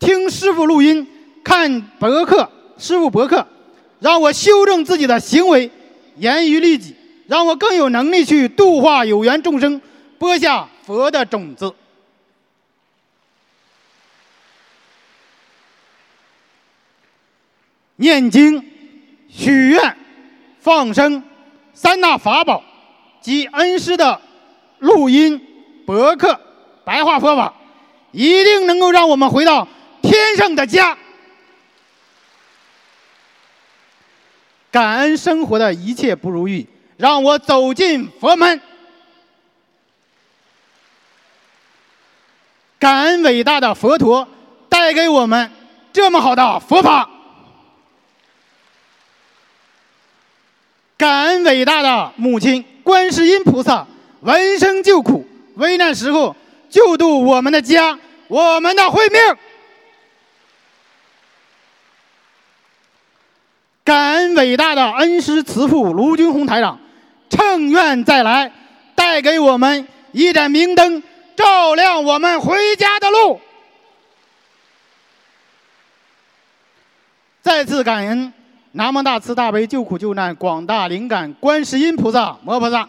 听师傅录音，看博客，师傅博客，让我修正自己的行为，严于律己，让我更有能力去度化有缘众生，播下佛的种子。念经、许愿、放生三大法宝及恩师的录音、博客、白话佛法，一定能够让我们回到天上的家。感恩生活的一切不如意，让我走进佛门。感恩伟大的佛陀带给我们这么好的佛法。感恩伟大的母亲观世音菩萨，闻声救苦，危难时候救度我们的家，我们的慧命。感恩伟大的恩师慈父卢军红台长，乘愿再来，带给我们一盏明灯，照亮我们回家的路。再次感恩。南无大慈大悲救苦救难广大灵感观世音菩萨摩诃萨，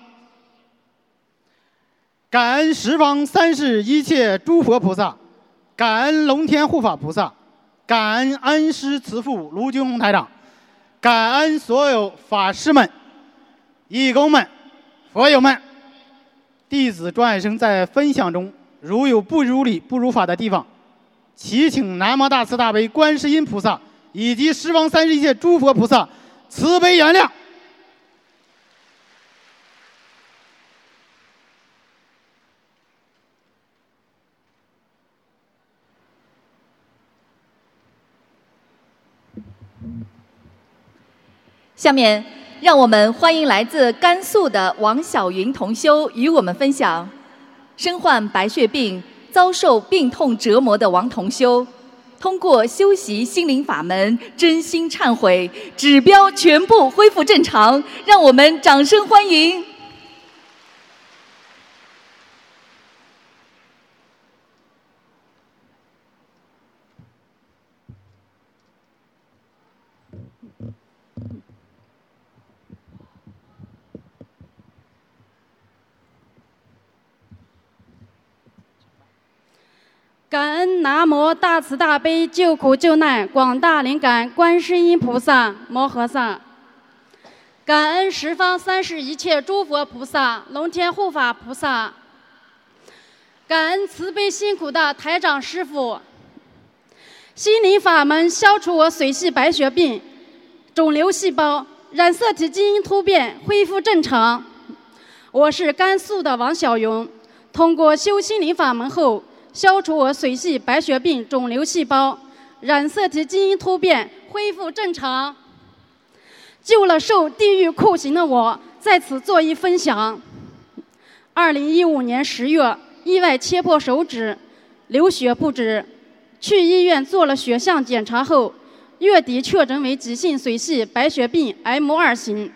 感恩十方三世一切诸佛菩萨，感恩龙天护法菩萨，感恩恩师慈父卢军红台长，感恩所有法师们、义工们、佛友们。弟子庄爱生在分享中如有不如理、不如法的地方，祈请南无大慈大悲观世音菩萨。以及十方三世一切诸佛菩萨慈悲原谅。下面，让我们欢迎来自甘肃的王小云同修与我们分享：身患白血病、遭受病痛折磨的王同修。通过修习心灵法门，真心忏悔，指标全部恢复正常，让我们掌声欢迎。感恩南无大慈大悲救苦救难广大灵感观世音菩萨摩诃萨，感恩十方三世一切诸佛菩萨龙天护法菩萨，感恩慈悲辛苦的台长师傅。心灵法门消除我髓系白血病、肿瘤细胞、染色体基因突变，恢复正常。我是甘肃的王小勇，通过修心灵法门后。消除我髓系白血病、肿瘤细胞、染色体基因突变，恢复正常，救了受地狱酷刑的我，在此作一分享。二零一五年十月，意外切破手指，流血不止，去医院做了血象检查后，月底确诊为急性髓系白血病 M 二型，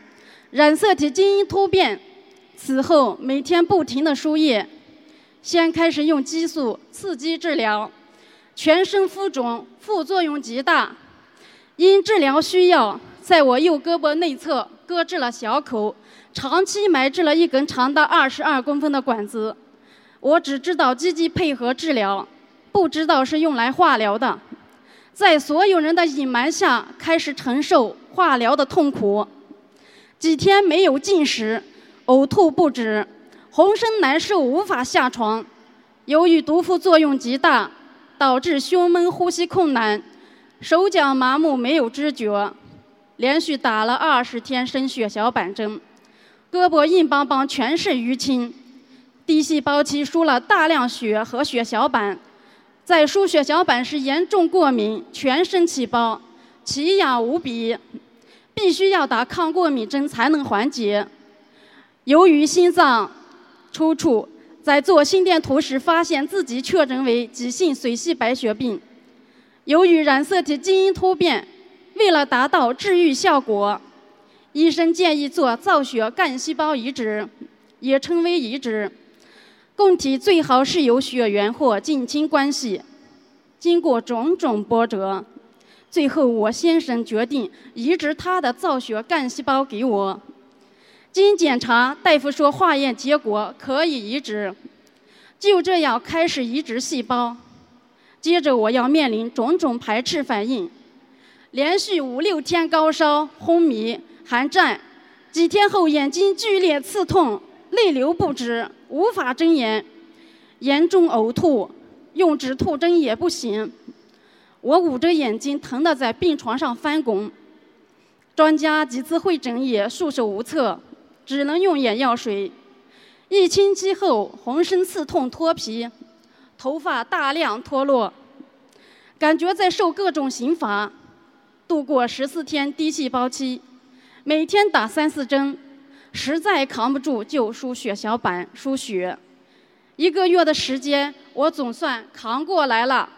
染色体基因突变。此后每天不停的输液。先开始用激素刺激治疗，全身浮肿，副作用极大。因治疗需要，在我右胳膊内侧割治了小口，长期埋置了一根长达二十二公分的管子。我只知道积极配合治疗，不知道是用来化疗的。在所有人的隐瞒下，开始承受化疗的痛苦。几天没有进食，呕吐不止。浑身难受，无法下床。由于毒副作用极大，导致胸闷、呼吸困难，手脚麻木，没有知觉。连续打了二十天升血小板针，胳膊硬邦邦，全是淤青。低细胞期输了大量血和血小板，在输血小板时严重过敏，全身起包，奇痒无比，必须要打抗过敏针才能缓解。由于心脏。抽搐，在做心电图时发现自己确诊为急性髓系白血病。由于染色体基因突变，为了达到治愈效果，医生建议做造血干细胞移植，也称为移植。供体最好是有血缘或近亲关系。经过种种波折，最后我先生决定移植他的造血干细胞给我。经检查，大夫说化验结果可以移植，就这样开始移植细胞。接着我要面临种种排斥反应，连续五六天高烧、昏迷、寒战，几天后眼睛剧烈刺痛，泪流不止。无法睁眼，严重呕吐，用止吐针也不行。我捂着眼睛，疼得在病床上翻滚。专家几次会诊也束手无策，只能用眼药水。一星期后，浑身刺痛、脱皮，头发大量脱落，感觉在受各种刑罚。度过十四天低细胞期，每天打三四针。实在扛不住，就输血小板输血。一个月的时间，我总算扛过来了。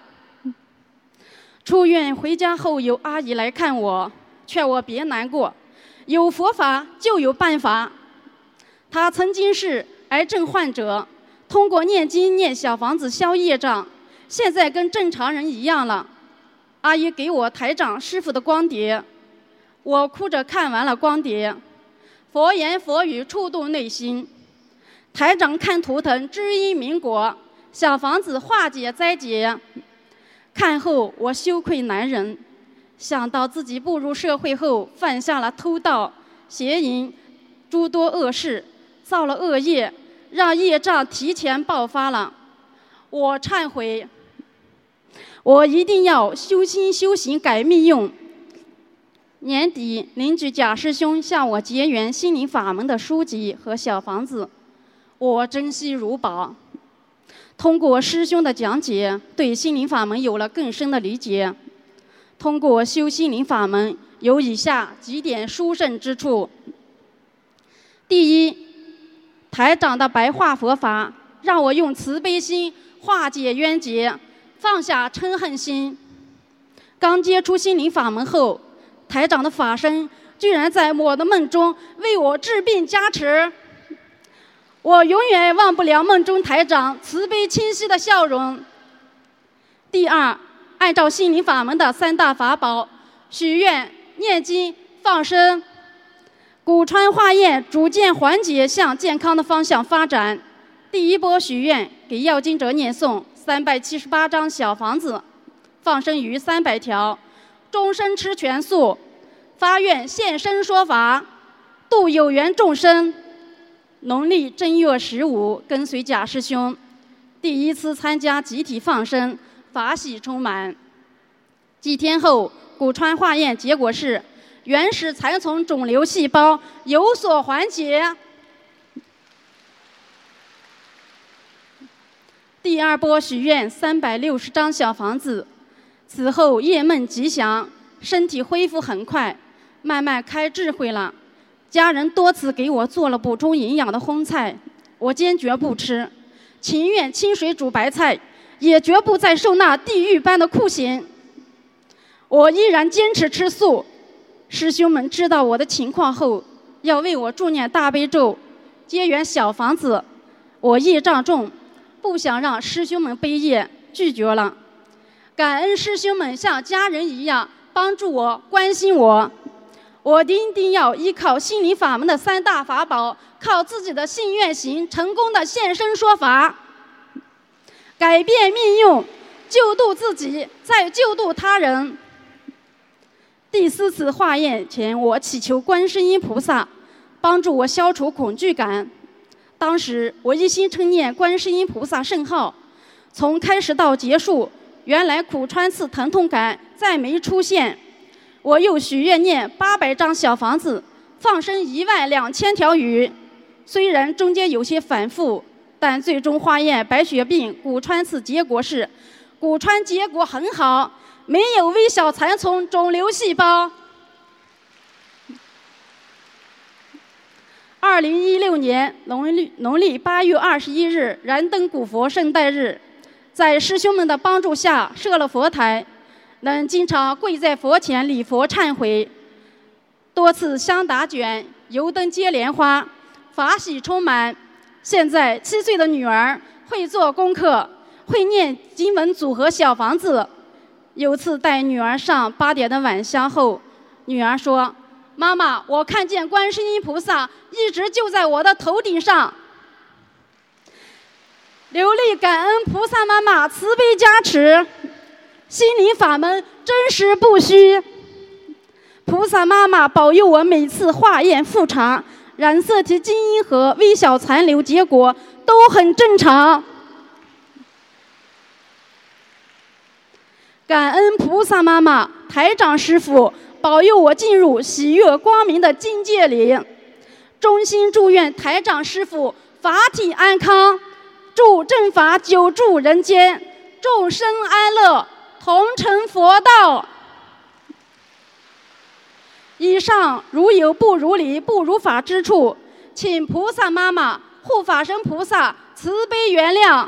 出院回家后，有阿姨来看我，劝我别难过，有佛法就有办法。他曾经是癌症患者，通过念经念小房子消业障，现在跟正常人一样了。阿姨给我台长师傅的光碟，我哭着看完了光碟。佛言佛语触动内心，台长看图腾知音明果，小房子化解灾劫。看后我羞愧难忍，想到自己步入社会后犯下了偷盗、邪淫诸多恶事，造了恶业，让业障提前爆发了。我忏悔，我一定要修心修行改命运。年底，邻居贾师兄向我结缘心灵法门的书籍和小房子，我珍惜如宝。通过师兄的讲解，对心灵法门有了更深的理解。通过修心灵法门，有以下几点殊胜之处：第一，台长的白话佛法让我用慈悲心化解冤结，放下嗔恨心。刚接触心灵法门后。台长的法身居然在我的梦中为我治病加持，我永远忘不了梦中台长慈悲清晰的笑容。第二，按照心灵法门的三大法宝——许愿、念经、放生，古川化验逐渐缓解，向健康的方向发展。第一波许愿，给要经者念诵三百七十八张小房子，放生鱼三百条。终身吃全素，发愿现身说法，度有缘众生。农历正月十五，跟随贾师兄，第一次参加集体放生，法喜充满。几天后，古川化验结果是原始残存肿瘤细胞有所缓解。第二波许愿三百六十张小房子。此后夜梦吉祥，身体恢复很快，慢慢开智慧了。家人多次给我做了补充营养的荤菜，我坚决不吃，情愿清水煮白菜，也绝不再受那地狱般的酷刑。我依然坚持吃素。师兄们知道我的情况后，要为我助念大悲咒，结缘小房子。我业障重，不想让师兄们背业，拒绝了。感恩师兄们像家人一样帮助我、关心我，我一定要依靠心灵法门的三大法宝，靠自己的信愿行，成功的现身说法，改变命运，救度自己，再救度他人。第四次化验前，我祈求观世音菩萨帮助我消除恐惧感。当时我一心称念观世音菩萨圣号，从开始到结束。原来苦穿刺疼痛感再没出现，我又许愿念八百张小房子，放生一万两千条鱼。虽然中间有些反复，但最终化验白血病骨穿刺结果是，骨穿结果很好，没有微小残存肿瘤细胞。二零一六年农历农历八月二十一日，燃灯古佛圣诞日。在师兄们的帮助下设了佛台，能经常跪在佛前礼佛忏悔，多次香打卷、油灯接莲花，法喜充满。现在七岁的女儿会做功课，会念经文组合小房子。有次带女儿上八点的晚香后，女儿说：“妈妈，我看见观世音菩萨一直就在我的头顶上。”流泪感恩菩萨妈妈慈悲加持，心灵法门真实不虚。菩萨妈妈保佑我每次化验复查，染色体基因和微小残留结果都很正常。感恩菩萨妈妈、台长师傅保佑我进入喜悦光明的境界里，衷心祝愿台长师傅法体安康，祝正法久驻人间，众生安乐，同成佛道。以上如有不如理、不如法之处，请菩萨妈妈、护法神菩萨慈悲原谅。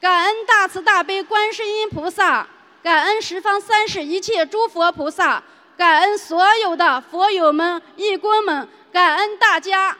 感恩大慈大悲观世音菩萨，感恩十方三世一切诸佛菩萨，感恩所有的佛友们、义工们，感恩大家。